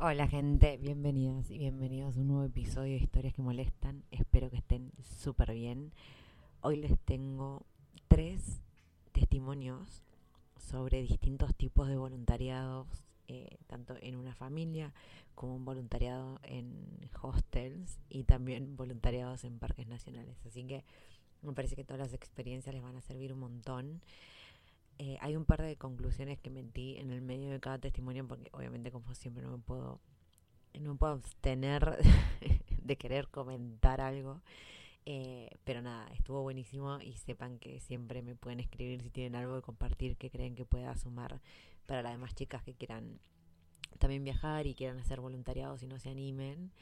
Hola gente, bienvenidas y bienvenidos a un nuevo episodio de Historias que Molestan. Espero que estén súper bien. Hoy les tengo tres testimonios sobre distintos tipos de voluntariados, eh, tanto en una familia como un voluntariado en hostels y también voluntariados en parques nacionales. Así que me parece que todas las experiencias les van a servir un montón. Eh, hay un par de conclusiones que metí en el medio de cada testimonio porque obviamente como siempre no me puedo no puedo abstener de querer comentar algo. Eh, pero nada estuvo buenísimo y sepan que siempre me pueden escribir si tienen algo que compartir que creen que pueda sumar para las demás chicas que quieran también viajar y quieran hacer voluntariado si no se animen.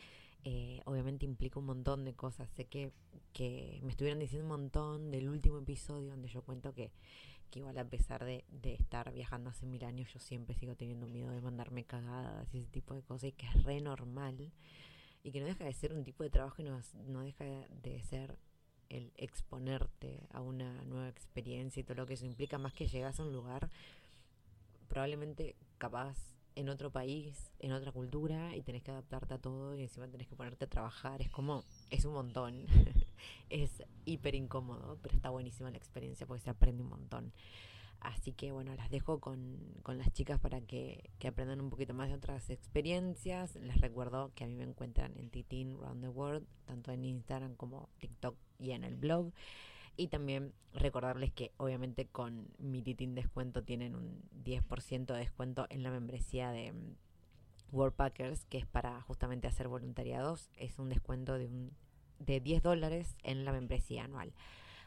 Eh, obviamente implica un montón de cosas. Sé que, que me estuvieron diciendo un montón del último episodio donde yo cuento que que igual a pesar de, de, estar viajando hace mil años, yo siempre sigo teniendo miedo de mandarme cagadas y ese tipo de cosas, y que es re normal, y que no deja de ser un tipo de trabajo y no, no deja de ser el exponerte a una nueva experiencia y todo lo que eso implica, más que llegas a un lugar probablemente capaz en otro país, en otra cultura, y tenés que adaptarte a todo y encima tenés que ponerte a trabajar, es como, es un montón. es hiper incómodo, pero está buenísima la experiencia porque se aprende un montón. Así que bueno, las dejo con, con las chicas para que, que, aprendan un poquito más de otras experiencias. Les recuerdo que a mí me encuentran en Titin Round the World, tanto en Instagram como TikTok y en el blog. Y también recordarles que obviamente con mi Titin descuento tienen un 10% de descuento en la membresía de World Packers, que es para justamente hacer voluntariados. Es un descuento de un de 10 dólares en la membresía anual.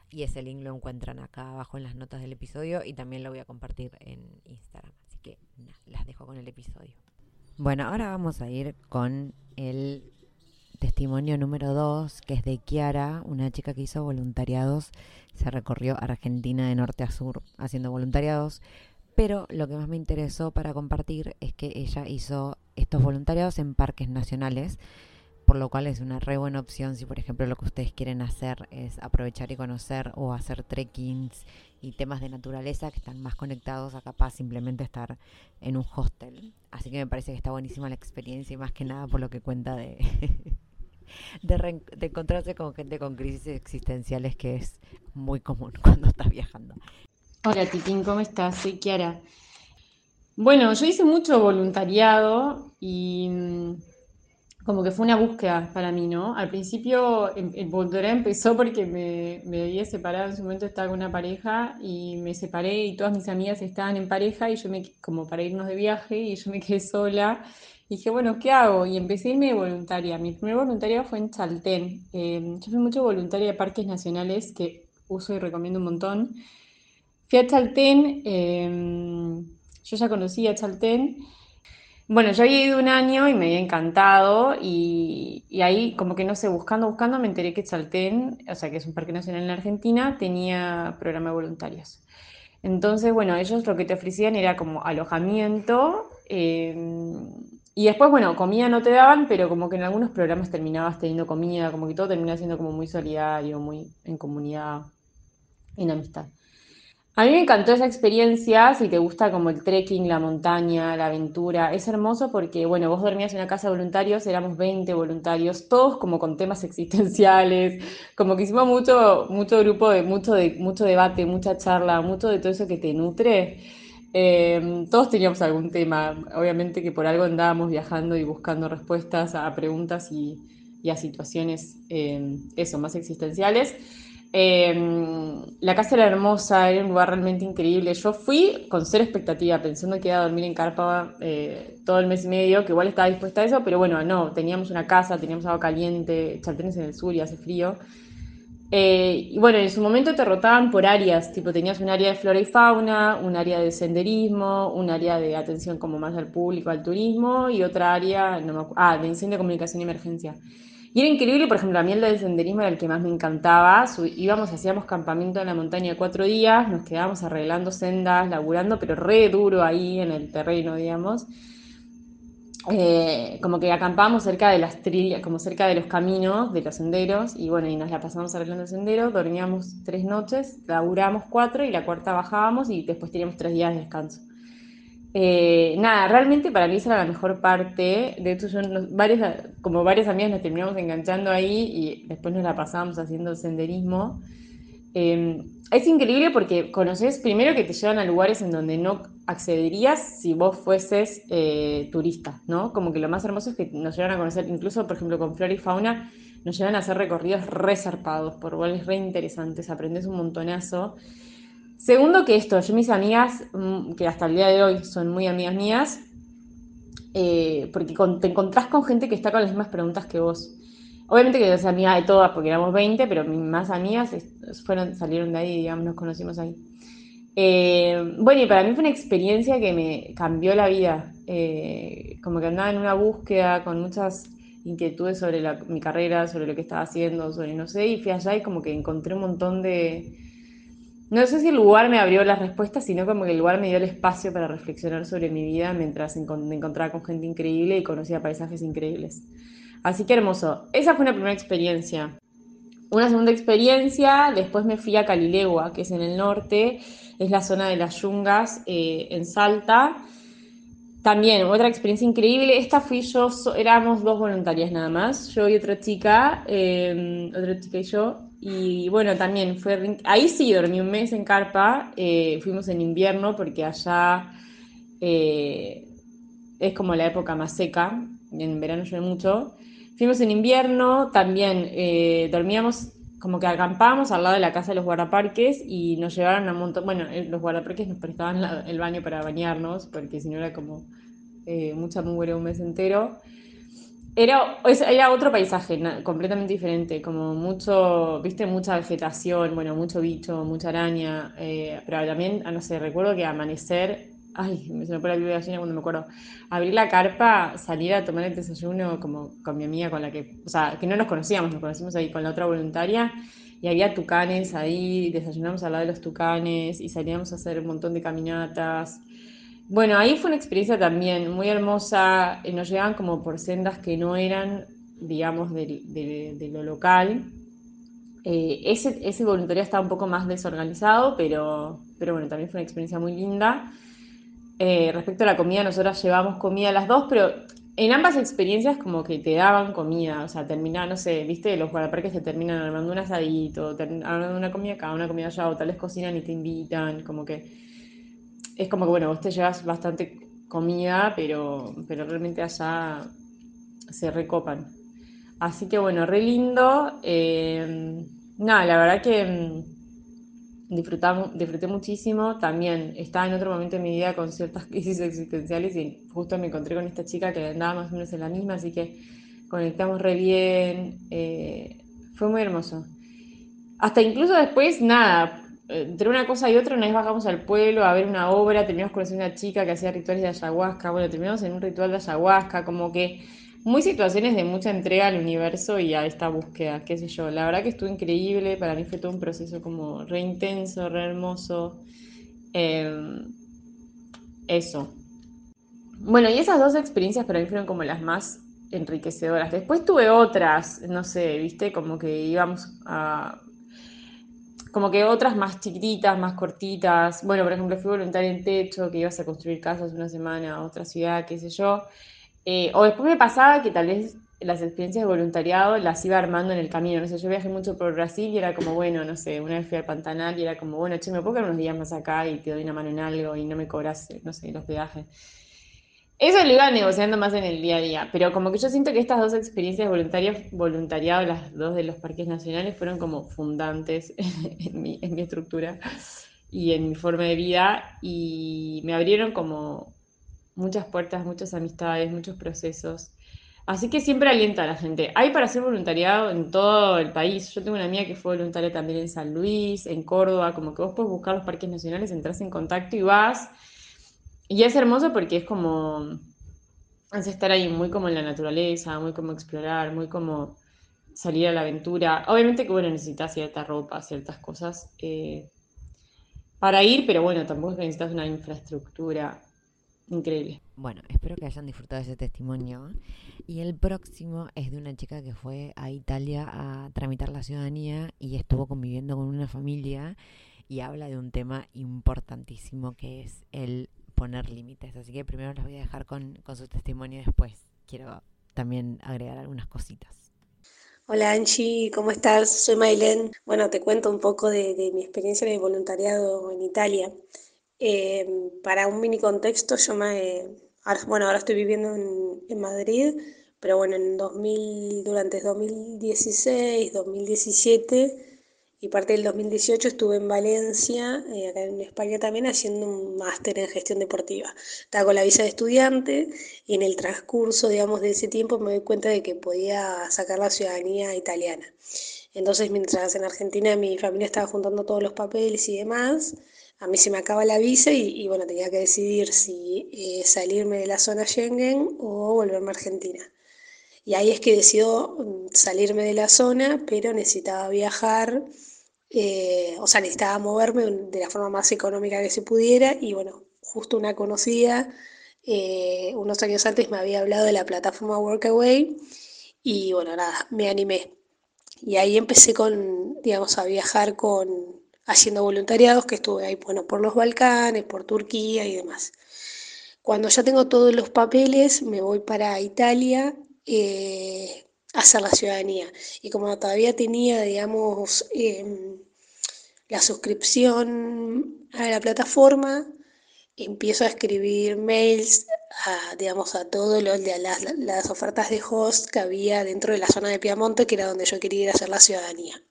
Y ese link lo encuentran acá abajo en las notas del episodio y también lo voy a compartir en Instagram. Así que las dejo con el episodio. Bueno, ahora vamos a ir con el testimonio número 2, que es de Kiara, una chica que hizo voluntariados. Se recorrió Argentina de norte a sur haciendo voluntariados. Pero lo que más me interesó para compartir es que ella hizo estos voluntariados en parques nacionales por lo cual es una re buena opción si por ejemplo lo que ustedes quieren hacer es aprovechar y conocer o hacer trekkings y temas de naturaleza que están más conectados a capaz simplemente estar en un hostel. Así que me parece que está buenísima la experiencia y más que nada por lo que cuenta de, de, encontrarse con gente con crisis existenciales que es muy común cuando estás viajando. Hola Titín, ¿cómo estás? Soy Kiara. Bueno, yo hice mucho voluntariado y mm, como que fue una búsqueda para mí, ¿no? Al principio em, el, voluntariado empezó porque me, me había separado, en su momento estaba con una pareja y me separé y todas mis amigas estaban en pareja y yo me, como para irnos de viaje y yo me quedé sola. Dije, bueno, ¿qué hago? Y empecé a irme de voluntaria. Mi primer voluntariado fue en Chaltén. Em, yo fui mucho voluntaria de parques nacionales que uso y recomiendo un montón. Fui a Chaltén, em, yo ya conocía Chaltén bueno, yo había ido un año y me había encantado y, ahí como que no sé, buscando, buscando me enteré que Chaltén, o sea que es un parque nacional en la Argentina, tenía programa de voluntarios. Entonces, bueno, ellos lo que te ofrecían era como alojamiento em, y después, bueno, comida no te daban, pero como que en algunos programas terminabas teniendo comida, como que todo terminaba siendo como muy solidario, muy en comunidad, en amistad. A mí me encantó esa experiencia, si te gusta como el trekking, la montaña, la aventura, es hermoso porque, bueno, vos dormías en una casa de voluntarios, éramos 20 voluntarios, todos como con temas existenciales, como que hicimos mucho, mucho grupo, de, mucho, de, mucho debate, mucha charla, mucho de todo eso que te nutre. Eh, todos teníamos algún tema, obviamente que por algo andábamos viajando y buscando respuestas a preguntas y, a situaciones, eh, eso, más existenciales. Eh, la casa era hermosa, era un lugar realmente increíble. Yo fui con cero expectativa, pensando que iba a dormir en carpa todo el mes y medio, que igual estaba dispuesta a eso, pero bueno, no, teníamos una casa, teníamos agua caliente, chaltén en el sur y hace frío. Eh, y bueno, en su momento te rotaban por áreas, tipo tenías un área de flora y fauna, un área de senderismo, un área de atención como más al público, al turismo y otra área, no ah, de incendio, comunicación y emergencia. Y era increíble, por ejemplo, a mí el del senderismo era el que más me encantaba. íbamos, hacíamos campamento en la montaña cuatro días, nos quedábamos arreglando sendas, laburando, pero re duro ahí en el terreno, digamos. Eh, como que acampábamos cerca de las trillas, como cerca de los caminos, de los senderos, y bueno, y nos la pasamos arreglando el sendero, dormíamos tres noches, laburamos cuatro y la cuarta bajábamos y después teníamos tres días de descanso. Eh, nada, realmente para mí esa era la mejor parte. De hecho, yo, varios, como varias amigas nos terminamos enganchando ahí y después nos la pasábamos haciendo senderismo. Eh, es increíble porque conoces primero que te llevan a lugares en donde no accederías si vos fueses eh, turista, ¿no? Como que lo más hermoso es que nos llevan a conocer, incluso por ejemplo con flora y fauna, nos llevan a hacer recorridos resarpados por lugares re interesantes, aprendes un montonazo. Segundo que esto, yo mis amigas, mm, que hasta el día de hoy son muy amigas mías, eh, porque te encontrás con gente que está con las mismas preguntas que vos. Obviamente que yo soy amiga de todas porque éramos 20, pero mis más amigas fueron, salieron de ahí, digamos, nos conocimos ahí. Eh, bueno, y para mí fue una experiencia que me cambió la vida. Eh, como que andaba en una búsqueda con muchas inquietudes sobre mi carrera, sobre lo que estaba haciendo, sobre no sé, y fui allá y como que encontré un montón de... No sé si el lugar me abrió las respuestas, sino como que el lugar me dio el espacio para reflexionar sobre mi vida mientras me encontraba con gente increíble y conocía paisajes increíbles. Así que hermoso. Esa fue una primera experiencia. Una segunda experiencia, después me fui a Calilegua, que es en el norte, es la zona de las yungas eh, en Salta. También otra experiencia increíble. Esta fui yo, éramos dos voluntarias nada más, yo y otra chica, em, otra chica y yo. Y bueno, también fue. Ahí sí dormí un mes en carpa. Eh, fuimos en invierno porque allá eh, es como la época más seca. En verano llueve mucho. Fuimos en invierno, también eh, dormíamos, como que acampábamos al lado de la casa de los guardaparques y nos llevaron a un montón, bueno, los guardaparques nos prestaban el baño para bañarnos, porque si no era como mucha mugre un mes entero. Era, era otro paisaje completamente diferente, como mucho, viste, mucha vegetación, bueno, mucho bicho, mucha araña, pero también, ah, no sé, recuerdo que amanecer ay, se me pone la gallina cuando me acuerdo, abrir la carpa, salir a tomar el desayuno como con mi amiga con la que, o sea, que no nos conocíamos, nos conocimos ahí con la otra voluntaria y había tucanes ahí, desayunamos al lado de los tucanes y salíamos a hacer un montón de caminatas. Bueno, ahí fue una experiencia también muy hermosa, eh, nos llevaban como por sendas que no eran, digamos, de, lo local. Eh, ese, voluntariado estaba un poco más desorganizado, pero, pero bueno, también fue una experiencia muy linda. Eh, respecto a la comida, nosotras llevamos comida las dos, pero en ambas experiencias como que te daban comida, o sea, terminaba, no sé, viste, los guardaparques te terminan armando un asadito, armando una comida acá, una comida allá, o tal vez cocinan y te invitan, como que es como que, bueno, vos te llevas bastante comida, pero, pero realmente allá se recopan. Así que bueno, re lindo. Eh, nada, la verdad que disfrutamos, disfruté muchísimo. También estaba en otro momento de mi vida con ciertas crisis existenciales y justo me encontré con esta chica que andaba más o menos en la misma, así que conectamos re bien. Eh, fue muy hermoso. Hasta incluso después, nada, entre una cosa y otra, una vez bajamos al pueblo a ver una obra, terminamos conociendo a una chica que hacía rituales de ayahuasca, bueno, terminamos en un ritual de ayahuasca, como que muy situaciones de mucha entrega al universo y a esta búsqueda, qué sé yo. La verdad que estuvo increíble, para mí fue todo un proceso como re intenso, re hermoso. Em, eso. Bueno, y esas dos experiencias para mí fueron como las más enriquecedoras. Después tuve otras, no sé, viste, como que íbamos a... Como que otras más chiquititas, más cortitas. Bueno, por ejemplo, fui voluntaria en Techo, que ibas a construir casas una semana a otra ciudad, qué sé yo. Eh, o después me pasaba que tal vez las experiencias de voluntariado las iba armando en el camino. No sé, yo viajé mucho por Brasil y era como, bueno, no sé, una vez fui al Pantanal y era como, bueno, che, me puedo quedar unos días más acá y te doy una mano en algo y no me cobras, no sé, los peajes. Eso lo iba negociando más en el día a día, pero como que yo siento que estas dos experiencias voluntarias, voluntariado, las dos de los parques nacionales, fueron como fundantes en mi, estructura y en mi forma de vida y me abrieron como muchas puertas, muchas amistades, muchos procesos. Así que siempre alienta a la gente. Hay para hacer voluntariado en todo el país. Yo tengo una amiga que fue voluntaria también en San Luis, en Córdoba, como que vos puedes buscar los parques nacionales, entras en contacto y vas. Y es hermoso porque es como, es estar ahí muy como en la naturaleza, muy como explorar, muy como salir a la aventura. Obviamente que, bueno, necesitas cierta ropa, ciertas cosas eh, para ir, pero bueno, tampoco necesitas una infraestructura increíble. Bueno, espero que hayan disfrutado ese testimonio. Y el próximo es de una chica que fue a Italia a tramitar la ciudadanía y estuvo conviviendo con una familia y habla de un tema importantísimo que es el poner límites. Así que primero las voy a dejar con, con su testimonio y después quiero también agregar algunas cositas. Hola Angie, ¿cómo estás? Soy Maylen. Bueno, te cuento un poco de, mi experiencia de voluntariado en Italia. Eh, para un mini contexto, yo me, ahora, bueno, ahora estoy viviendo en, en, Madrid, pero bueno, en 2000, durante 2016, 2017 y parte del 2018 estuve en Valencia, eh, acá en España también, haciendo un máster en gestión deportiva. Estaba con la visa de estudiante y en el transcurso, digamos, de ese tiempo me doy cuenta de que podía sacar la ciudadanía italiana. Entonces, mientras en Argentina mi familia estaba juntando todos los papeles y demás, a mí se me acaba la visa y, bueno, tenía que decidir si eh, salirme de la zona Schengen o volverme a Argentina. Y ahí es que decido mm, salirme de la zona, pero necesitaba viajar eh, o sea, necesitaba moverme de la forma más económica que se pudiera y bueno, justo una conocida eh, unos años antes me había hablado de la plataforma Workaway y bueno, nada, me animé. Y ahí empecé con, digamos, a viajar con, haciendo voluntariados, que estuve ahí, bueno, por los Balcanes, por Turquía y demás. Cuando ya tengo todos los papeles, me voy para Italia eh, hacer la ciudadanía. Y como todavía tenía, digamos, em, la suscripción a la plataforma, empiezo a escribir mails a, digamos, a todas las, las ofertas de host que había dentro de la zona de Piamonte, que era donde yo quería ir a hacer la ciudadanía.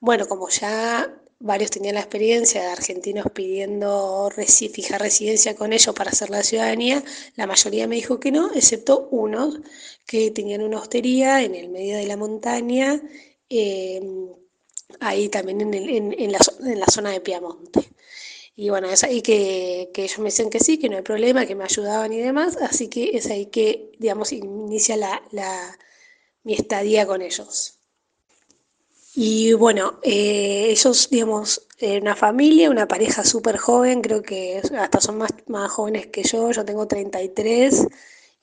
Bueno, como ya varios tenían la experiencia de argentinos pidiendo fijar residencia con ellos para hacer la ciudadanía, la mayoría me dijo que no, excepto unos que tenían una hostería en el medio de la montaña, eh, ahí también en, la, zona de Piamonte. Y bueno, es ahí que, ellos me dicen que sí, que no hay problema, que me ayudaban y demás, así que es ahí que, digamos, inicia mi estadía con ellos. Y bueno, eh, ellos, digamos, una familia, una pareja súper joven, creo que hasta son más, más jóvenes que yo, yo tengo 33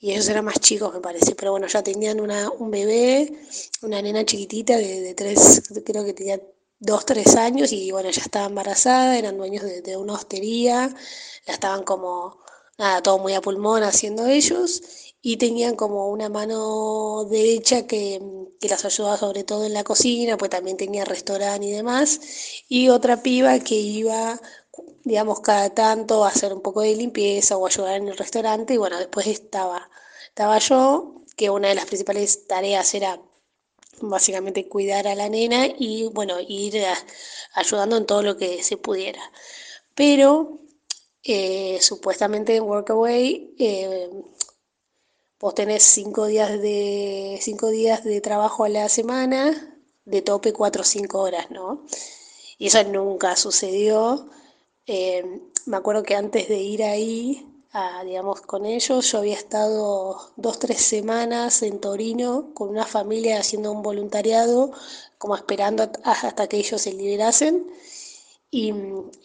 y ellos eran más chicos, me parece, pero bueno, ya tenían una, un bebé, una nena chiquitita de, de tres, creo que tenía dos, tres años y bueno, ya estaba embarazada, eran dueños de, de una hostería, la estaban como, nada, todo muy a pulmón haciendo ellos y tenían como una mano derecha que, que, las ayudaba sobre todo en la cocina, pues también tenía restaurante y demás, y otra piba que iba, digamos, cada tanto a hacer un poco de limpieza o ayudar en el restaurante, y bueno, después estaba, estaba yo, que una de las principales tareas era básicamente cuidar a la nena y bueno, ir ayudando en todo lo que se pudiera. Pero eh, supuestamente en Workaway eh, Vos tenés cinco días de, cinco días de trabajo a la semana, de tope cuatro o cinco horas, ¿no? Y eso nunca sucedió. Eh, me acuerdo que antes de ir ahí, digamos, con ellos, yo había estado dos, tres semanas en Torino con una familia haciendo un voluntariado, como esperando hasta que ellos se liberasen. Y,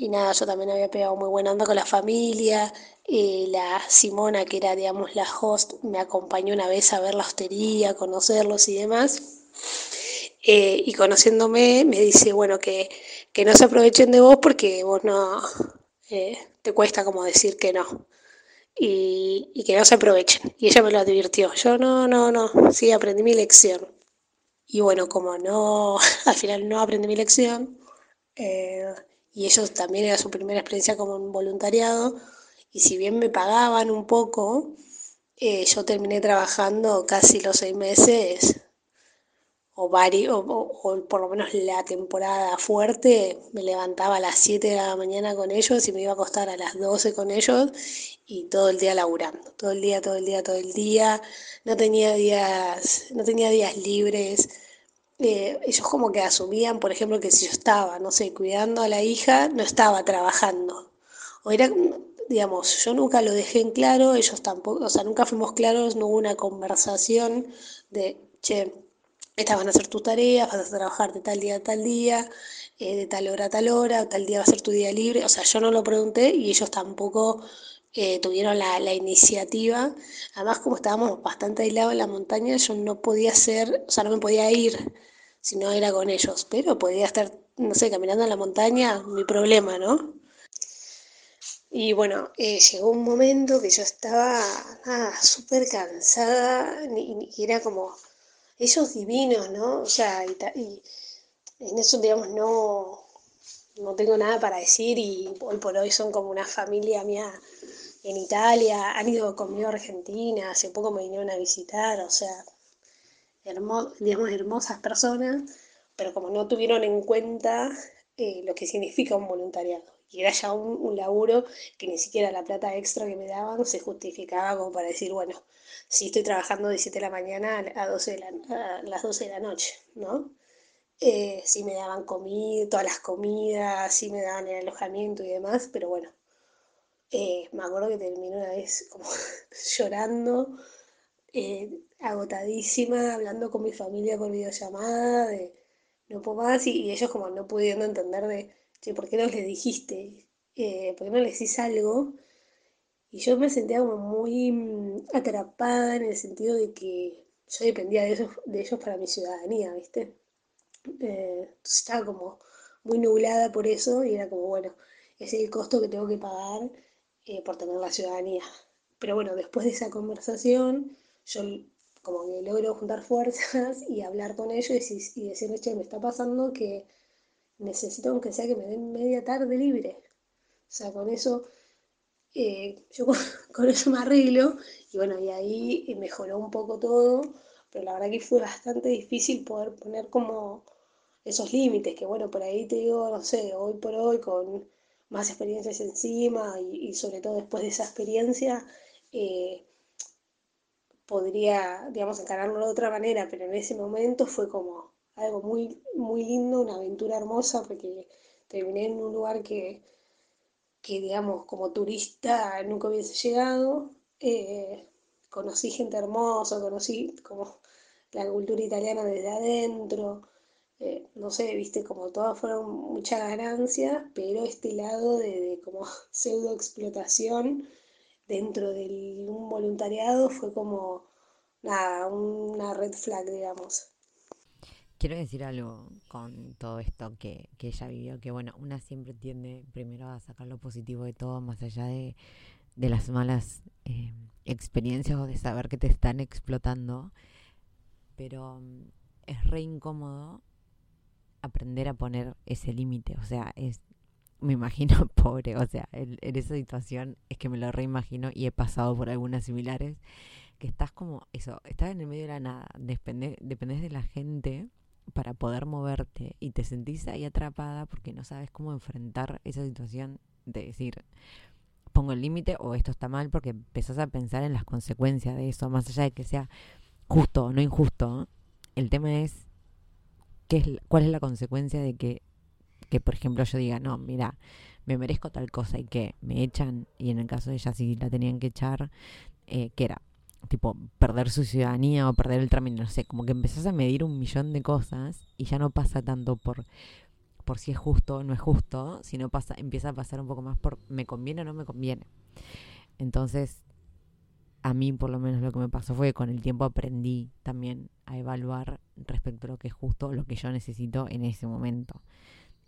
nada, yo también había pegado muy buena onda con la familia, eh, la Simona, que era, digamos, la host, me acompañó una vez a ver la hostería, conocerlos y demás. Eh, y conociéndome me dice, bueno, que, que, no se aprovechen de vos porque vos no, eh, te cuesta como decir que no. y, que no se aprovechen. Y ella me lo advirtió. Yo no, no, no, sí, aprendí mi lección. Y bueno, como no, al final no aprendí mi lección, y ellos también era su primera experiencia como un voluntariado, y si bien me pagaban un poco, eh, yo terminé trabajando casi los seis meses, o, varios, o, por lo menos la temporada fuerte, me levantaba a las 7 de la mañana con ellos y me iba a acostar a las 12 con ellos y todo el día laburando, todo el día, todo el día, todo el día, no tenía días, no tenía días libres. Eh, ellos como que asumían, por ejemplo, que si yo estaba, no sé, cuidando a la hija, no estaba trabajando. O era, digamos, yo nunca lo dejé en claro, ellos tampoco, o sea, nunca fuimos claros, no hubo una conversación de, che, estas van a ser tus tareas, vas a trabajar de tal día a tal día, eh, de tal hora a tal hora, tal día va a ser tu día libre, o sea, yo no lo pregunté y ellos tampoco eh, tuvieron la, la, iniciativa. Además, como estábamos bastante aislados en la montaña, yo no podía hacer, o sea, no me podía ir si no era con ellos, pero podía estar, no sé, caminando en la montaña, mi problema, ¿no? Y bueno, eh, llegó un momento que yo estaba súper cansada y, era como ellos divinos, ¿no? O sea, y, y, en eso, digamos, no, no tengo nada para decir y hoy por hoy son como una familia mía en Italia, han ido conmigo a Argentina, hace poco me vinieron a visitar, o sea, digamos, hermosas personas, pero como no tuvieron en cuenta eh, lo que significa un voluntariado y era ya un, laburo que ni siquiera la plata extra que me daban se justificaba como para decir, bueno, si estoy trabajando de 7 de la mañana a, 12 de la, las 12 de la noche, ¿no? Eh, sí me daban comida, todas las comidas, sí me daban el alojamiento y demás, pero bueno, eh, me acuerdo que terminé una vez como llorando, eh, agotadísima, hablando con mi familia por videollamada, de no puedo más, y ellos como no pudiendo entender de ¿por qué no les dijiste? Eh, ¿Por qué no les decís algo? Y yo me sentía como muy mm, atrapada en el sentido de que yo dependía de ellos, de ellos para mi ciudadanía, ¿viste? Eh, estaba como muy nublada por eso y era como, bueno, ese es el costo que tengo que pagar eh, por tener la ciudadanía. Pero bueno, después de esa conversación, yo como que logro juntar fuerzas y hablar con ellos y, y decirles, che, me está pasando que necesito aunque sea que me den media tarde libre. O sea, con eso, eh, yo con, eso me arreglo y bueno, y ahí mejoró un poco todo, pero la verdad que fue bastante difícil poder poner como esos límites, que bueno, por ahí te digo, no sé, hoy por hoy con más experiencias encima y, sobre todo después de esa experiencia, eh, podría, digamos, encararlo de otra manera, pero en ese momento fue como, algo muy, muy lindo, una aventura hermosa, porque terminé en un lugar que, que digamos, como turista nunca hubiese llegado. Eh, conocí gente hermosa, conocí como la cultura italiana desde adentro. Eh, no sé, viste, como todas fueron muchas ganancias, pero este lado de, como pseudo explotación dentro de un voluntariado fue como una red flag, digamos. Quiero decir algo con todo esto que, que ella vivió, que bueno, una siempre tiende primero a sacar lo positivo de todo, más allá de, las malas eh, experiencias o de saber que te están explotando, pero mm, es re incómodo aprender a poner ese límite, o sea, es, me imagino pobre, o sea, en, esa situación es que me lo reimagino y he pasado por algunas similares, que estás como eso, estás en el medio de la nada, dependes de la gente para poder moverte y te sentís ahí atrapada porque no sabes cómo enfrentar esa situación de decir, pongo el límite o esto está mal porque empezás a pensar en las consecuencias de eso, más allá de que sea justo o no injusto. El tema es, qué es cuál es la consecuencia de que, que, por ejemplo, yo diga, no, mira, me merezco tal cosa y que me echan, y en el caso de ella sí la tenían que echar, eh, que era tipo perder su ciudadanía o perder el trámite, no sé, como que empezás a medir un millón de cosas y ya no pasa tanto por por si es justo o no es justo, sino pasa empieza a pasar un poco más por me conviene o no me conviene. Entonces, a mí por lo menos lo que me pasó fue que con el tiempo aprendí también a evaluar respecto a lo que es justo o lo que yo necesito en ese momento.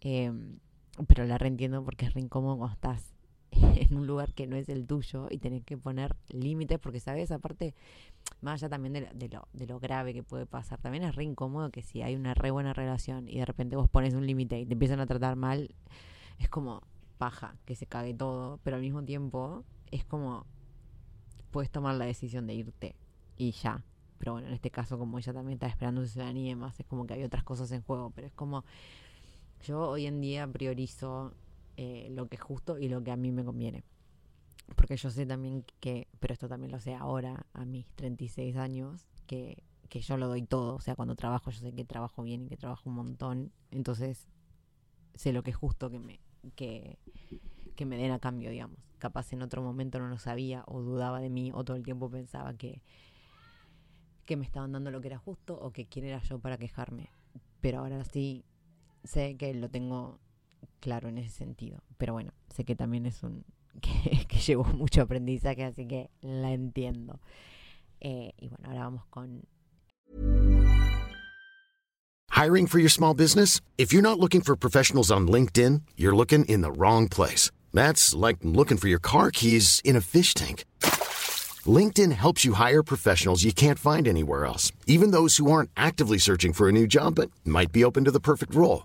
Em, pero la reentiendo porque es re incómodo cuando estás en un lugar que no es el tuyo y tenés que poner límites porque, ¿sabes? Aparte, más allá también de, lo, de lo grave que puede pasar, también es re incómodo que si hay una re buena relación y de repente vos pones un límite y te empiezan a tratar mal, es como paja, que se cague todo, pero al mismo tiempo es como puedes tomar la decisión de irte y ya. Pero bueno, en este caso, como ella también está esperando su ciudadanía y demás, es como que hay otras cosas en juego. Pero es como, yo hoy en día priorizo eh, lo que es justo y lo que a mí me conviene. Porque yo sé también que, pero esto también lo sé ahora, a mis 36 años, que, que yo lo doy todo. O sea, cuando trabajo, yo sé que trabajo bien y que trabajo un montón. Entonces, sé lo que es justo que me, que, que me den a cambio, digamos. Capaz en otro momento no lo sabía o dudaba de mí o todo el tiempo pensaba que, que me estaban dando lo que era justo o que quién era yo para quejarme. Pero ahora sí sé que lo tengo claro en ese sentido. Pero bueno, sé que también es un que, que llevo mucho aprendizaje, así que la entiendo. Eh, y bueno, ahora vamos con Hiring for your small business? If you're not looking for professionals on LinkedIn, you're looking in the wrong place. That's like looking for your car keys in a fish tank. LinkedIn helps you hire professionals you can't find anywhere else, even those who aren't actively searching for a new job but might be open to the perfect role.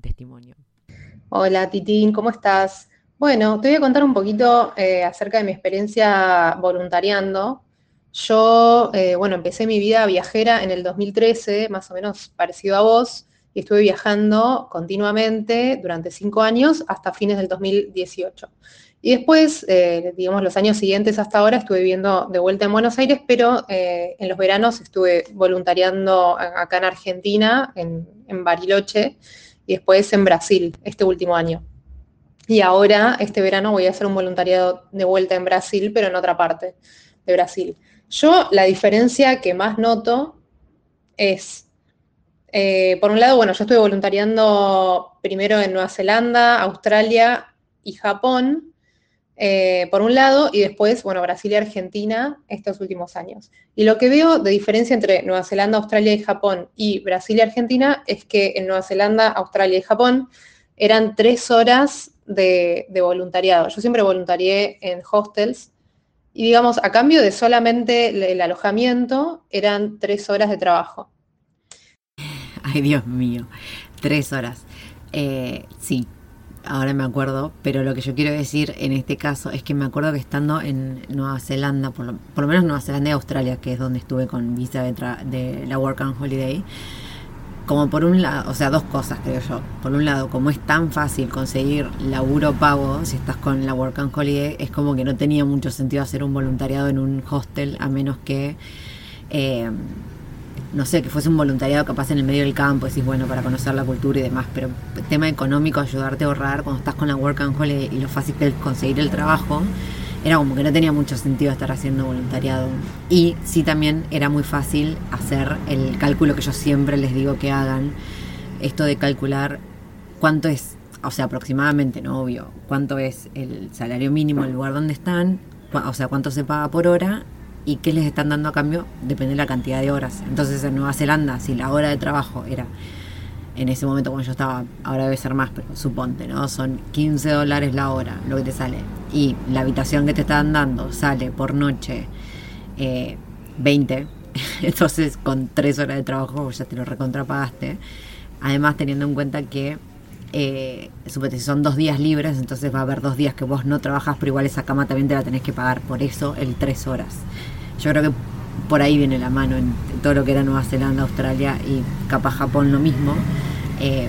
testimonio. Hola Titín, ¿cómo estás? Bueno, te voy a contar un poquito eh, acerca de mi experiencia voluntariando. Yo, eh, bueno, empecé mi vida viajera en el 2013, más o menos parecido a vos, y estuve viajando continuamente durante cinco años hasta fines del 2018. Y después, eh, digamos, los años siguientes hasta ahora estuve viviendo de vuelta en Buenos Aires, pero en los veranos estuve voluntariando acá en Argentina, en, en Bariloche, y después en Brasil este último año. Y ahora, este verano, voy a hacer un voluntariado de vuelta en Brasil, pero en otra parte de Brasil. Yo la diferencia que más noto es, eh, por un lado, bueno, yo estuve voluntariando primero en Nueva Zelanda, Australia y Japón, eh, por un lado, y después, bueno, Brasil y Argentina estos últimos años. Y lo que veo de diferencia entre Nueva Zelanda, Australia y Japón y Brasil y Argentina es que en Nueva Zelanda, Australia y Japón eran tres horas de, voluntariado. Yo siempre voluntarié en hostels y digamos, a cambio de solamente el, alojamiento, eran tres horas de trabajo. Ay, Dios mío, tres horas. Eh, sí, ahora me acuerdo, pero lo que yo quiero decir en este caso es que me acuerdo que estando en Nueva Zelanda, por lo, por lo menos Nueva Zelanda y Australia, que es donde estuve con visa de, la Work and Holiday, como por un lado, o sea, dos cosas creo yo. Por un lado, como es tan fácil conseguir laburo pago si estás con la Work and Holiday, es como que no tenía mucho sentido hacer un voluntariado en un hostel a menos que, eh, no sé, que fuese un voluntariado capaz en el medio del campo, decís, bueno, para conocer la cultura y demás, pero el tema económico, ayudarte a ahorrar cuando estás con la Work and Holiday y lo fácil que es conseguir el trabajo era como que no tenía mucho sentido estar haciendo voluntariado. Y sí también era muy fácil hacer el cálculo que yo siempre les digo que hagan, esto de calcular cuánto es, o sea, aproximadamente, no obvio, cuánto es el salario mínimo, el lugar donde están, o sea, cuánto se paga por hora y qué les están dando a cambio, depende de la cantidad de horas. Entonces en Nueva Zelanda, si la hora de trabajo era en ese momento cuando yo estaba, ahora debe ser más, pero suponte, ¿no? Son 15 dólares la hora lo que te sale. Y la habitación que te están dando sale por noche 20. Eh, Entonces con 3 horas de trabajo ya te lo recontrapagaste. Además teniendo en cuenta que eh, si son dos días libres, entonces va a haber dos días que vos no trabajas, pero igual esa cama también te la tenés que pagar. Por eso el 3 horas. Yo creo que por ahí viene la mano en todo lo que era Nueva Zelanda, Australia y capaz Japón lo mismo, eh,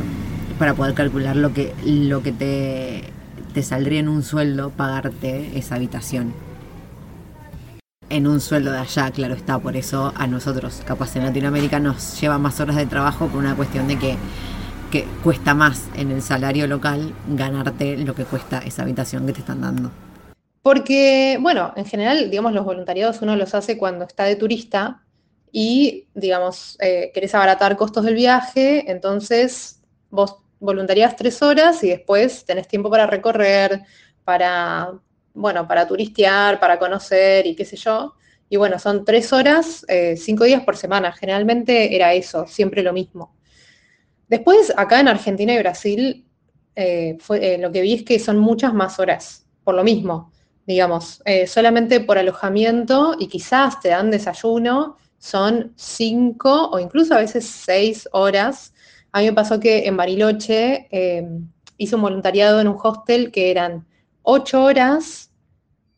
para poder calcular lo que, lo que te, te saldría en un sueldo pagarte esa habitación. En un sueldo de allá, claro está, por eso a nosotros, capaz en Latinoamérica, nos lleva más horas de trabajo por una cuestión de que, que cuesta más en el salario local ganarte lo que cuesta esa habitación que te están dando. Porque, bueno, en general, digamos, los voluntariados uno los hace cuando está de turista y, digamos, eh, querés abaratar costos del viaje, entonces vos voluntarias tres horas y después tenés tiempo para recorrer, para, bueno, para turistear, para conocer y qué sé yo. Y bueno, son tres horas, eh, cinco días por semana. Generalmente era eso, siempre lo mismo. Después, acá en Argentina y Brasil, eh, fue, lo que vi es que son muchas más horas, por lo mismo digamos, eh, solamente por alojamiento y quizás te dan desayuno, son cinco o incluso a veces seis horas. A mí me pasó que en Bariloche em, hice un voluntariado en un hostel que eran ocho horas,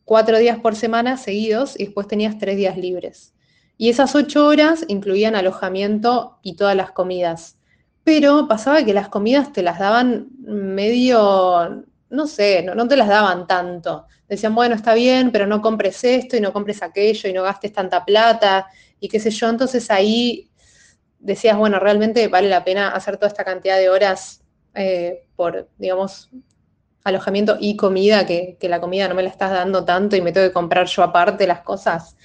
cuatro días por semana seguidos y después tenías tres días libres. Y esas ocho horas incluían alojamiento y todas las comidas. Pero pasaba que las comidas te las daban medio, no sé, no te las daban tanto decían, bueno, está bien, pero no compres esto y no compres aquello y no gastes tanta plata y qué sé yo. Entonces ahí decías, bueno, realmente vale la pena hacer toda esta cantidad de horas eh, por, digamos, alojamiento y comida, que, la comida no me la estás dando tanto y me tengo que comprar yo aparte las cosas.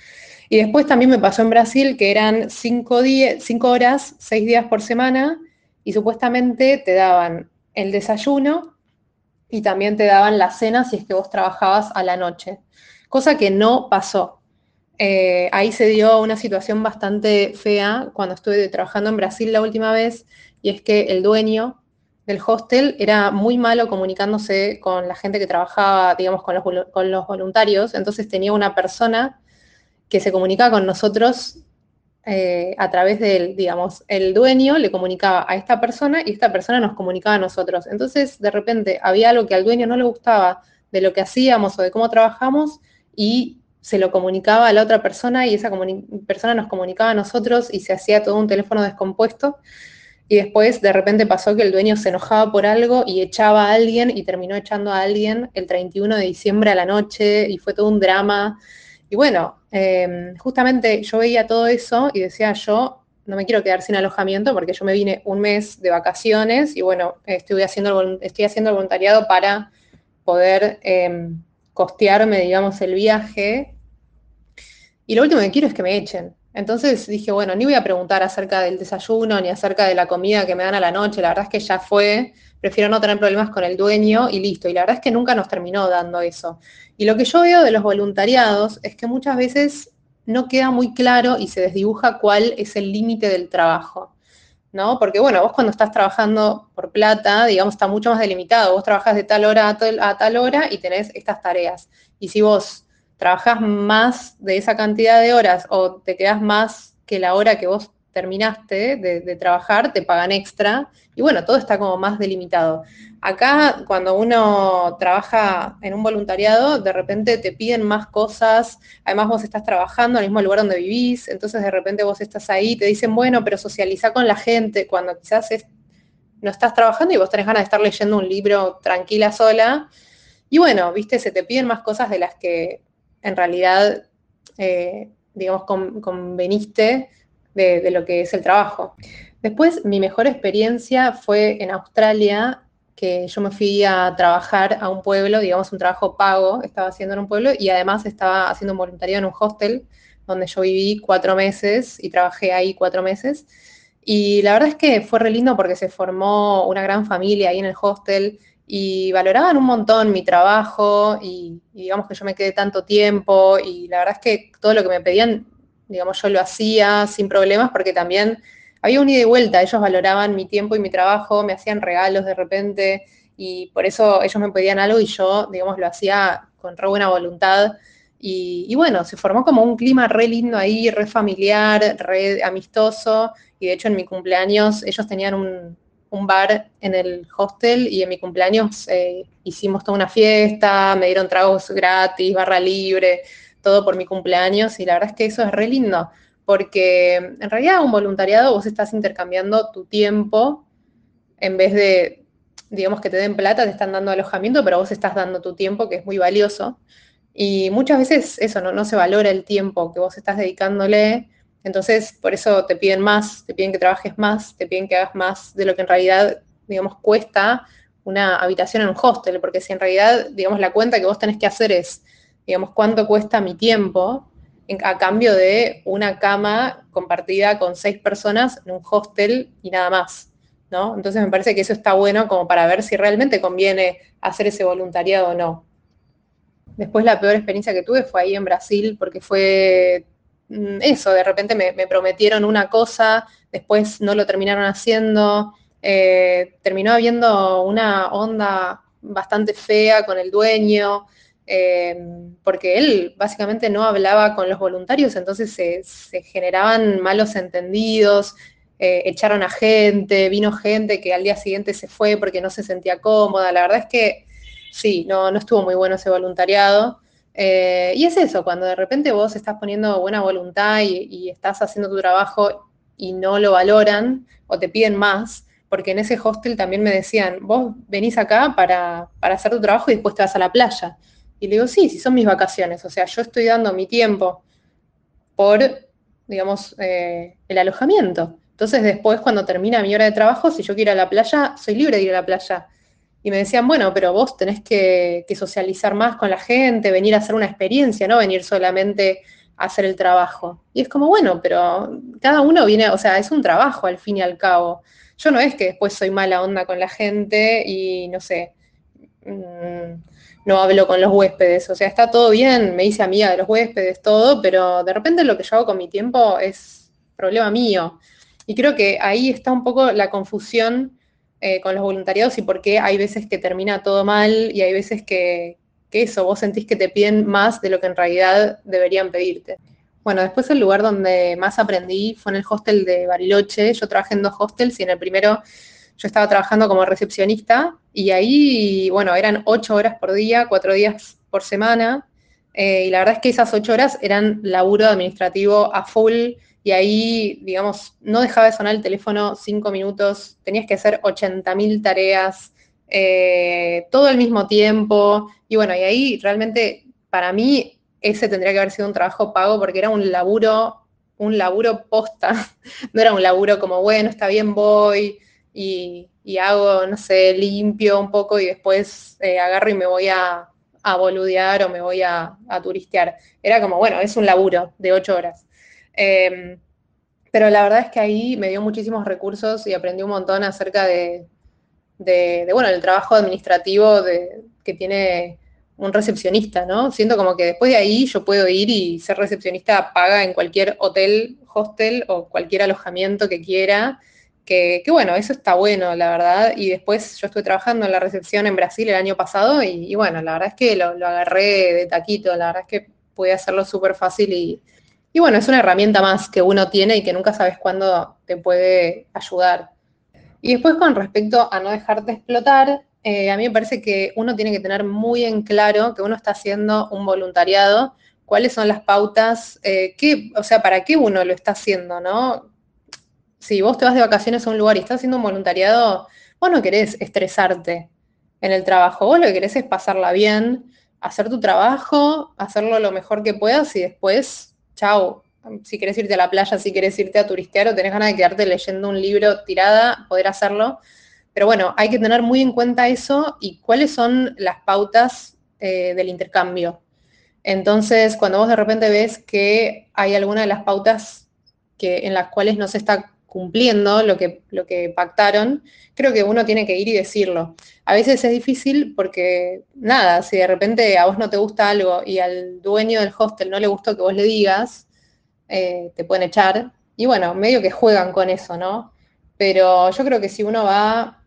Y después también me pasó en Brasil que eran cinco, cinco horas, seis días por semana, y supuestamente te daban el desayuno, y también te daban la cena si es que vos trabajabas a la noche, cosa que no pasó. Eh, ahí se dio una situación bastante fea cuando estuve trabajando en Brasil la última vez, y es que el dueño del hostel era muy malo comunicándose con la gente que trabajaba, digamos, con los, con los voluntarios, entonces tenía una persona que se comunicaba con nosotros eh, a través del, digamos, el dueño le comunicaba a esta persona y esta persona nos comunicaba a nosotros. Entonces, de repente, había algo que al dueño no le gustaba de lo que hacíamos o de cómo trabajamos y se lo comunicaba a la otra persona y esa persona nos comunicaba a nosotros y se hacía todo un teléfono descompuesto. Y después de repente pasó que el dueño se enojaba por algo y echaba a alguien y terminó echando a alguien el 31 de diciembre a la noche y fue todo un drama. Y bueno, em, justamente yo veía todo eso y decía yo, no me quiero quedar sin alojamiento porque yo me vine un mes de vacaciones y bueno, estoy haciendo estoy haciendo el voluntariado para poder em, costearme, digamos, el viaje. Y lo último que quiero es que me echen. Entonces dije, bueno, ni voy a preguntar acerca del desayuno ni acerca de la comida que me dan a la noche, la verdad es que ya fue, prefiero no tener problemas con el dueño y listo. Y la verdad es que nunca nos terminó dando eso. Y lo que yo veo de los voluntariados es que muchas veces no queda muy claro y se desdibuja cuál es el límite del trabajo. ¿no? Porque bueno, vos cuando estás trabajando por plata, digamos, está mucho más delimitado. Vos trabajás de tal hora a tal, hora y tenés estas tareas. Y si vos trabajás más de esa cantidad de horas o te quedás más que la hora que vos terminaste de, trabajar, te pagan extra. Y bueno, todo está como más delimitado. Acá, cuando uno trabaja en un voluntariado, de repente te piden más cosas, además vos estás trabajando en el mismo lugar donde vivís, entonces de repente vos estás ahí, te dicen, bueno, pero socializa con la gente, cuando quizás no estás trabajando y vos tenés ganas de estar leyendo un libro tranquila sola. Y bueno, viste, se te piden más cosas de las que en realidad, eh, digamos, conveniste de, lo que es el trabajo. Después, mi mejor experiencia fue en Australia, que yo me fui a trabajar a un pueblo, digamos un trabajo pago, estaba haciendo en un pueblo y además estaba haciendo un voluntariado en un hostel donde yo viví cuatro meses y trabajé ahí cuatro meses. Y la verdad es que fue re lindo porque se formó una gran familia ahí en el hostel y valoraban un montón mi trabajo y, y digamos que yo me quedé tanto tiempo y la verdad es que todo lo que me pedían digamos, yo lo hacía sin problemas porque también había un ida y vuelta, ellos valoraban mi tiempo y mi trabajo, me hacían regalos de repente y por eso ellos me pedían algo y yo, digamos, lo hacía con re buena voluntad. Y, bueno, se formó como un clima re lindo ahí, re familiar, re amistoso. Y de hecho en mi cumpleaños ellos tenían un, bar en el hostel y en mi cumpleaños eh, hicimos toda una fiesta, me dieron tragos gratis, barra libre todo por mi cumpleaños y la verdad es que eso es re lindo, porque en realidad un voluntariado vos estás intercambiando tu tiempo en vez de, digamos, que te den plata, te están dando alojamiento, pero vos estás dando tu tiempo, que es muy valioso. Y muchas veces eso, no, no se valora el tiempo que vos estás dedicándole, entonces por eso te piden más, te piden que trabajes más, te piden que hagas más de lo que en realidad, digamos, cuesta una habitación en un hostel, porque si en realidad, digamos, la cuenta que vos tenés que hacer es digamos, cuánto cuesta mi tiempo a cambio de una cama compartida con seis personas en un hostel y nada más, ¿no? Entonces me parece que eso está bueno como para ver si realmente conviene hacer ese voluntariado o no. Después la peor experiencia que tuve fue ahí en Brasil porque fue mm, eso, de repente me, prometieron una cosa, después no lo terminaron haciendo, eh, terminó habiendo una onda bastante fea con el dueño, eh, porque él básicamente no hablaba con los voluntarios, entonces se, generaban malos entendidos, eh, echaron a gente, vino gente que al día siguiente se fue porque no se sentía cómoda. La verdad es que sí, no, no estuvo muy bueno ese voluntariado. Eh, y es eso, cuando de repente vos estás poniendo buena voluntad y, estás haciendo tu trabajo y no lo valoran o te piden más, porque en ese hostel también me decían, vos venís acá para, para hacer tu trabajo y después te vas a la playa. Y le digo, sí, sí son mis vacaciones, o sea, yo estoy dando mi tiempo por, digamos, eh, el alojamiento. Entonces después, cuando termina mi hora de trabajo, si yo quiero ir a la playa, soy libre de ir a la playa. Y me decían, bueno, pero vos tenés que, socializar más con la gente, venir a hacer una experiencia, no venir solamente a hacer el trabajo. Y es como, bueno, pero cada uno viene, o sea, es un trabajo al fin y al cabo. Yo no es que después soy mala onda con la gente y no sé, mm, no hablo con los huéspedes. O sea, está todo bien, me hice amiga de los huéspedes, todo, pero de repente lo que yo hago con mi tiempo es problema mío. Y creo que ahí está un poco la confusión eh, con los voluntariados y por qué hay veces que termina todo mal y hay veces que, que eso, vos sentís que te piden más de lo que en realidad deberían pedirte. Bueno, después el lugar donde más aprendí fue en el hostel de Bariloche. Yo trabajé en dos hostels y en el primero yo estaba trabajando como recepcionista y ahí, bueno, eran ocho horas por día, cuatro días por semana. Eh, y la verdad es que esas ocho horas eran laburo administrativo a full y ahí, digamos, no dejaba de sonar el teléfono cinco minutos, tenías que hacer 80.000 tareas, eh, todo al mismo tiempo. Y bueno, y ahí realmente para mí ese tendría que haber sido un trabajo pago porque era un laburo, un laburo posta, no era un laburo como, bueno, está bien, voy, y, hago, no sé, limpio un poco y después eh, agarro y me voy a, boludear o me voy a, turistear. Era como, bueno, es un laburo de ocho horas. Em, pero la verdad es que ahí me dio muchísimos recursos y aprendí un montón acerca de, bueno, el trabajo administrativo que tiene un recepcionista, ¿no? Siento como que después de ahí yo puedo ir y ser recepcionista paga en cualquier hotel, hostel o cualquier alojamiento que quiera Que, bueno, eso está bueno, la verdad. Y después yo estuve trabajando en la recepción en Brasil el año pasado y, bueno, la verdad es que lo, agarré de taquito, la verdad es que pude hacerlo súper fácil y, y bueno, es una herramienta más que uno tiene y que nunca sabes cuándo te puede ayudar. Y después con respecto a no dejarte explotar, eh, a mí me parece que uno tiene que tener muy en claro que uno está haciendo un voluntariado, cuáles son las pautas, eh, o sea, para qué uno lo está haciendo, ¿no? Si vos te vas de vacaciones a un lugar y estás haciendo un voluntariado, vos no querés estresarte en el trabajo, vos lo que querés es pasarla bien, hacer tu trabajo, hacerlo lo mejor que puedas y después, chao, si querés irte a la playa, si querés irte a turistear o tenés ganas de quedarte leyendo un libro tirada, poder hacerlo. Pero bueno, hay que tener muy en cuenta eso y cuáles son las pautas eh, del intercambio. Entonces, cuando vos de repente ves que hay alguna de las pautas que, en las cuales no se está cumpliendo lo que, lo que pactaron, creo que uno tiene que ir y decirlo. A veces es difícil porque, nada, si de repente a vos no te gusta algo y al dueño del hostel no le gustó que vos le digas, eh, te pueden echar. Y bueno, medio que juegan con eso, ¿no? Pero yo creo que si uno va,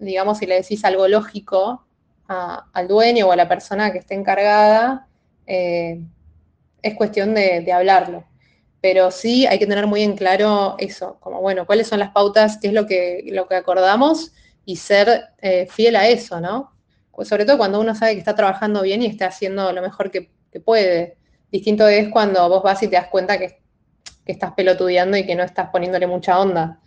digamos, si le decís algo lógico al dueño o a la persona que esté encargada, eh, es cuestión de, hablarlo. Pero sí hay que tener muy en claro eso, como bueno, cuáles son las pautas, qué es lo que, lo que acordamos y ser eh, fiel a eso, ¿no? Pues sobre todo cuando uno sabe que está trabajando bien y está haciendo lo mejor que puede. Distinto es cuando vos vas y te das cuenta que, estás pelotudeando y que no estás poniéndole mucha onda.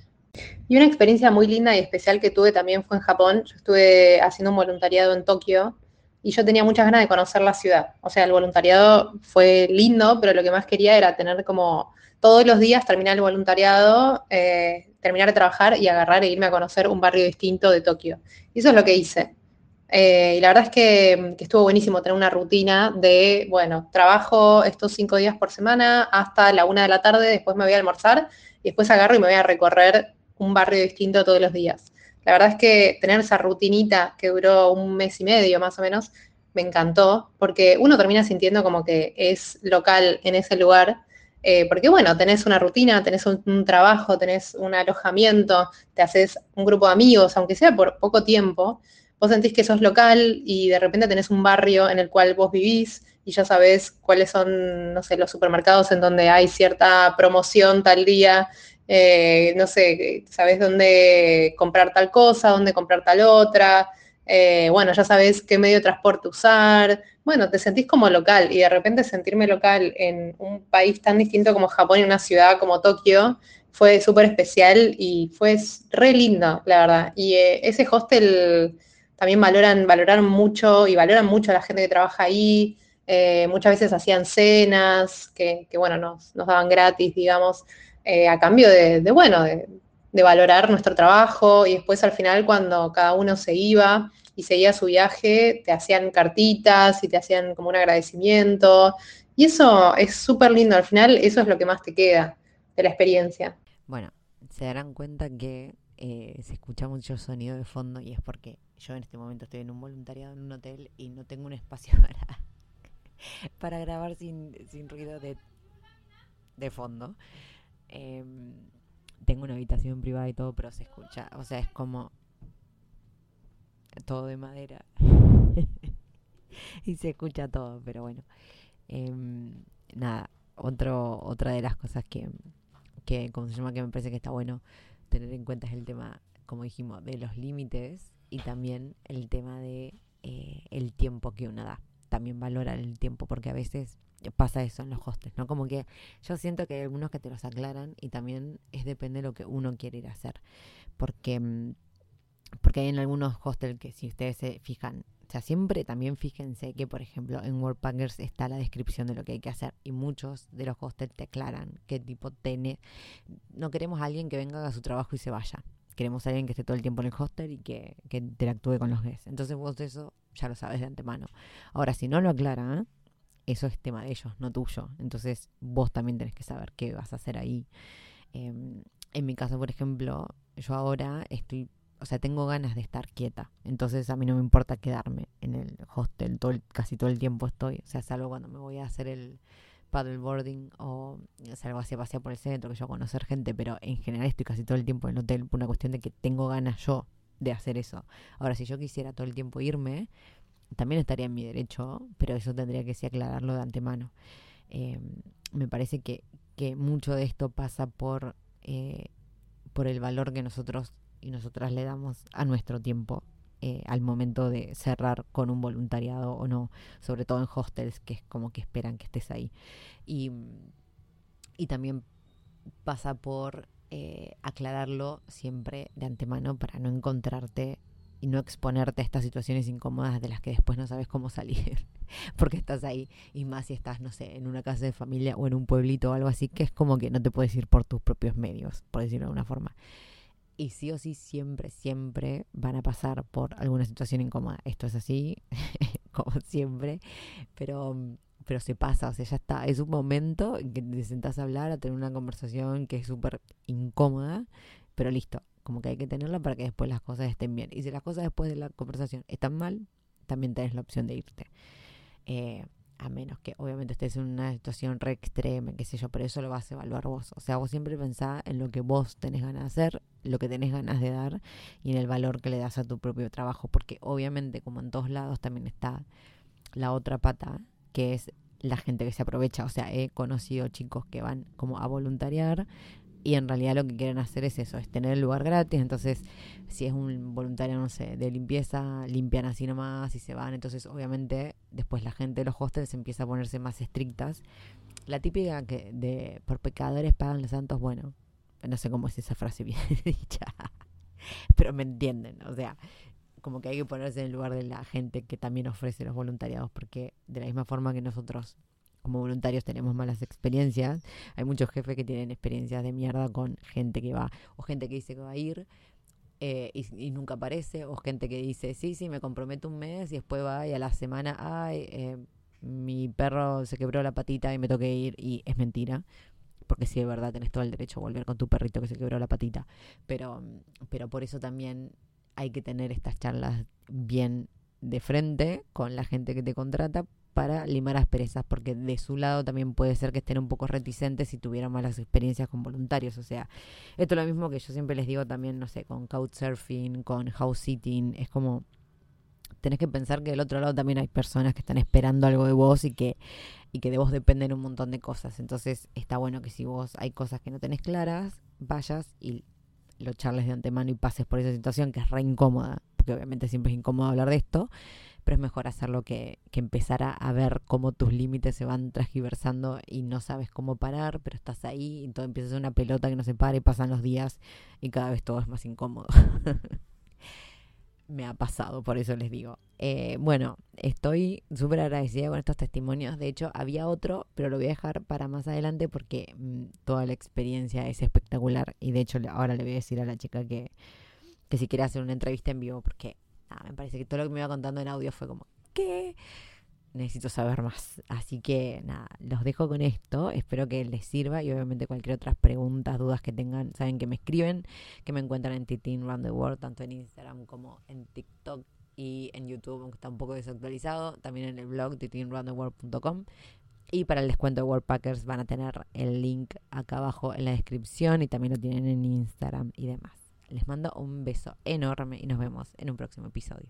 Y una experiencia muy linda y especial que tuve también fue en Japón. Yo estuve haciendo un voluntariado en Tokio y yo tenía muchas ganas de conocer la ciudad. O sea, el voluntariado fue lindo, pero lo que más quería era tener como todos los días terminar el voluntariado, eh, terminar de trabajar y agarrar e irme a conocer un barrio distinto de Tokio. Y eso es lo que hice. Eh, y la verdad es que, estuvo buenísimo tener una rutina de, bueno, trabajo estos cinco días por semana hasta la una de la tarde, después me voy a almorzar y después agarro y me voy a recorrer un barrio distinto todos los días. La verdad es que tener esa rutinita que duró un mes y medio más o menos, me encantó, porque uno termina sintiendo como que es local en ese lugar, eh, porque bueno, tenés una rutina, tenés un, trabajo, tenés un alojamiento, te haces un grupo de amigos, aunque sea por poco tiempo, vos sentís que sos local y de repente tenés un barrio en el cual vos vivís y ya sabés cuáles son, no sé, los supermercados en donde hay cierta promoción tal día, eh, no sé, sabés dónde comprar tal cosa, dónde comprar tal otra, eh, bueno, ya sabés qué medio de transporte usar, bueno, te sentís como local y de repente sentirme local en un país tan distinto como Japón y una ciudad como Tokio fue súper especial y fue re lindo, la verdad. Y eh, ese hostel también valoran, valoraron mucho y valoran mucho a la gente que trabaja ahí. Muchas veces hacían cenas que, bueno, nos, daban gratis, digamos, eh, a cambio de, bueno, de, valorar nuestro trabajo y después al final cuando cada uno se iba y seguía su viaje, te hacían cartitas y te hacían como un agradecimiento. Y eso es súper lindo, al final eso es lo que más te queda de la experiencia. Bueno, se darán cuenta que eh, se escucha mucho sonido de fondo y es porque yo en este momento estoy en un voluntariado en un hotel y no tengo un espacio para, para grabar sin, ruido de, de fondo. Em, tengo una habitación privada y todo, pero se escucha, o sea, es como todo de madera y se escucha todo, pero bueno. Em, nada, otro, otra de las cosas que, que, como se llama, que me parece que está bueno tener en cuenta es el tema, como dijimos, de los límites y también el tema de eh, el tiempo que uno da. También valorar el tiempo, porque a veces pasa eso en los hostels, ¿no? Como que yo siento que hay algunos que te los aclaran y también es depende de lo que uno quiere ir a hacer. Porque, mm, porque hay en algunos hostels que si ustedes se fijan, o sea, siempre también fíjense que, por ejemplo, en Worldpackers está la descripción de lo que hay que hacer y muchos de los hostels te aclaran qué tipo tiene. No queremos a alguien que venga a su trabajo y se vaya. Queremos a alguien que esté todo el tiempo en el hostel y que, interactúe con los guests. Entonces vos eso ya lo sabes de antemano. Ahora, si no lo aclara, eso es tema de ellos, no tuyo. Entonces vos también tenés que saber qué vas a hacer ahí. Em, en mi caso, por ejemplo, yo ahora estoy o sea, tengo ganas de estar quieta. Entonces a mí no me importa quedarme en el hostel, todo casi todo el tiempo estoy. O sea, salvo cuando me voy a hacer el paddleboarding o salgo hacia pasear por el centro, que yo conocer gente, pero en general estoy casi todo el tiempo en el hotel por una cuestión de que tengo ganas yo de hacer eso. Ahora, si yo quisiera todo el tiempo irme, también estaría en mi derecho, pero eso tendría que ser aclararlo de antemano. Eh, me parece que, que, mucho de esto pasa por, eh, por el valor que nosotros y nosotras le damos a nuestro tiempo eh, al momento de cerrar con un voluntariado o no, sobre todo en hostels, que es como que esperan que estés ahí. Y, y también pasa por eh, aclararlo siempre de antemano para no encontrarte y no exponerte a estas situaciones incómodas de las que después no sabes cómo salir, porque estás ahí, y más si estás, no sé, en una casa de familia o en un pueblito o algo así, que es como que no te puedes ir por tus propios medios, por decirlo de alguna forma y sí o sí siempre, siempre van a pasar por alguna situación incómoda. Esto es así, como siempre, pero, pero se pasa, o sea, ya está. Es un momento en que te sentás a hablar, a tener una conversación que es súper incómoda, pero listo, como que hay que tenerla para que después las cosas estén bien. Y si las cosas después de la conversación están mal, también tenés la opción de irte. Eh, a menos que obviamente estés en una situación re extrema, qué sé yo, pero eso lo vas a evaluar vos. O sea, vos siempre pensá en lo que vos tenés ganas de hacer, lo que tenés ganas de dar y en el valor que le das a tu propio trabajo, porque obviamente como en todos lados también está la otra pata, que es la gente que se aprovecha. O sea, he conocido chicos que van como a voluntariar y en realidad lo que quieren hacer es eso, es tener el lugar gratis, entonces si es un voluntario, no sé, de limpieza, limpian así nomás y se van, entonces obviamente después la gente de los hostels empieza a ponerse más estrictas. La típica que de por pecadores pagan los santos, bueno, no sé cómo es esa frase bien dicha, pero me entienden, o sea, como que hay que ponerse en el lugar de la gente que también ofrece los voluntariados, porque de la misma forma que nosotros como voluntarios tenemos malas experiencias. Hay muchos jefes que tienen experiencias de mierda con gente que va, o gente que dice que va a ir eh, y, nunca aparece, o gente que dice, sí, sí, me comprometo un mes y después va y a la semana, ay, eh, mi perro se quebró la patita y me toqué ir y es mentira. Porque si de verdad tenés todo el derecho a volver con tu perrito que se quebró la patita. Pero, pero por eso también hay que tener estas charlas bien de frente con la gente que te contrata para limar asperezas, porque de su lado también puede ser que estén un poco reticentes si tuvieran malas experiencias con voluntarios. O sea, esto es lo mismo que yo siempre les digo también, no sé, con couchsurfing, con house sitting, es como tenés que pensar que del otro lado también hay personas que están esperando algo de vos y que, y que de vos dependen un montón de cosas. Entonces está bueno que si vos hay cosas que no tenés claras, vayas y lo charles de antemano y pases por esa situación que es re incómoda, obviamente siempre es incómodo hablar de esto, pero es mejor hacerlo que, que empezar a, ver cómo tus límites se van transgiversando y no sabes cómo parar, pero estás ahí y todo empieza a una pelota que no se para y pasan los días y cada vez todo es más incómodo. Me ha pasado, por eso les digo. Eh, bueno, estoy súper agradecida con estos testimonios. De hecho, había otro, pero lo voy a dejar para más adelante porque mm, toda la experiencia es espectacular. Y de hecho, ahora le voy a decir a la chica que, que si quiere hacer una entrevista en vivo, porque me parece que todo lo que me iba contando en audio fue como, ¿qué? Necesito saber más. Así que nada, los dejo con esto. Espero que les sirva y obviamente cualquier otra preguntas, dudas que tengan, saben que me escriben, que me encuentran en Titin Round the World, tanto en Instagram como en TikTok y en YouTube, aunque está un poco desactualizado. También en el blog titinroundtheworld.com. Y para el descuento de Worldpackers van a tener el link acá abajo en la descripción y también lo tienen en Instagram y demás. Les mando un beso enorme y nos vemos en un próximo episodio.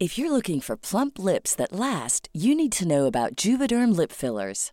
If you're looking for plump lips that last, you need to know about Juvederm lip fillers.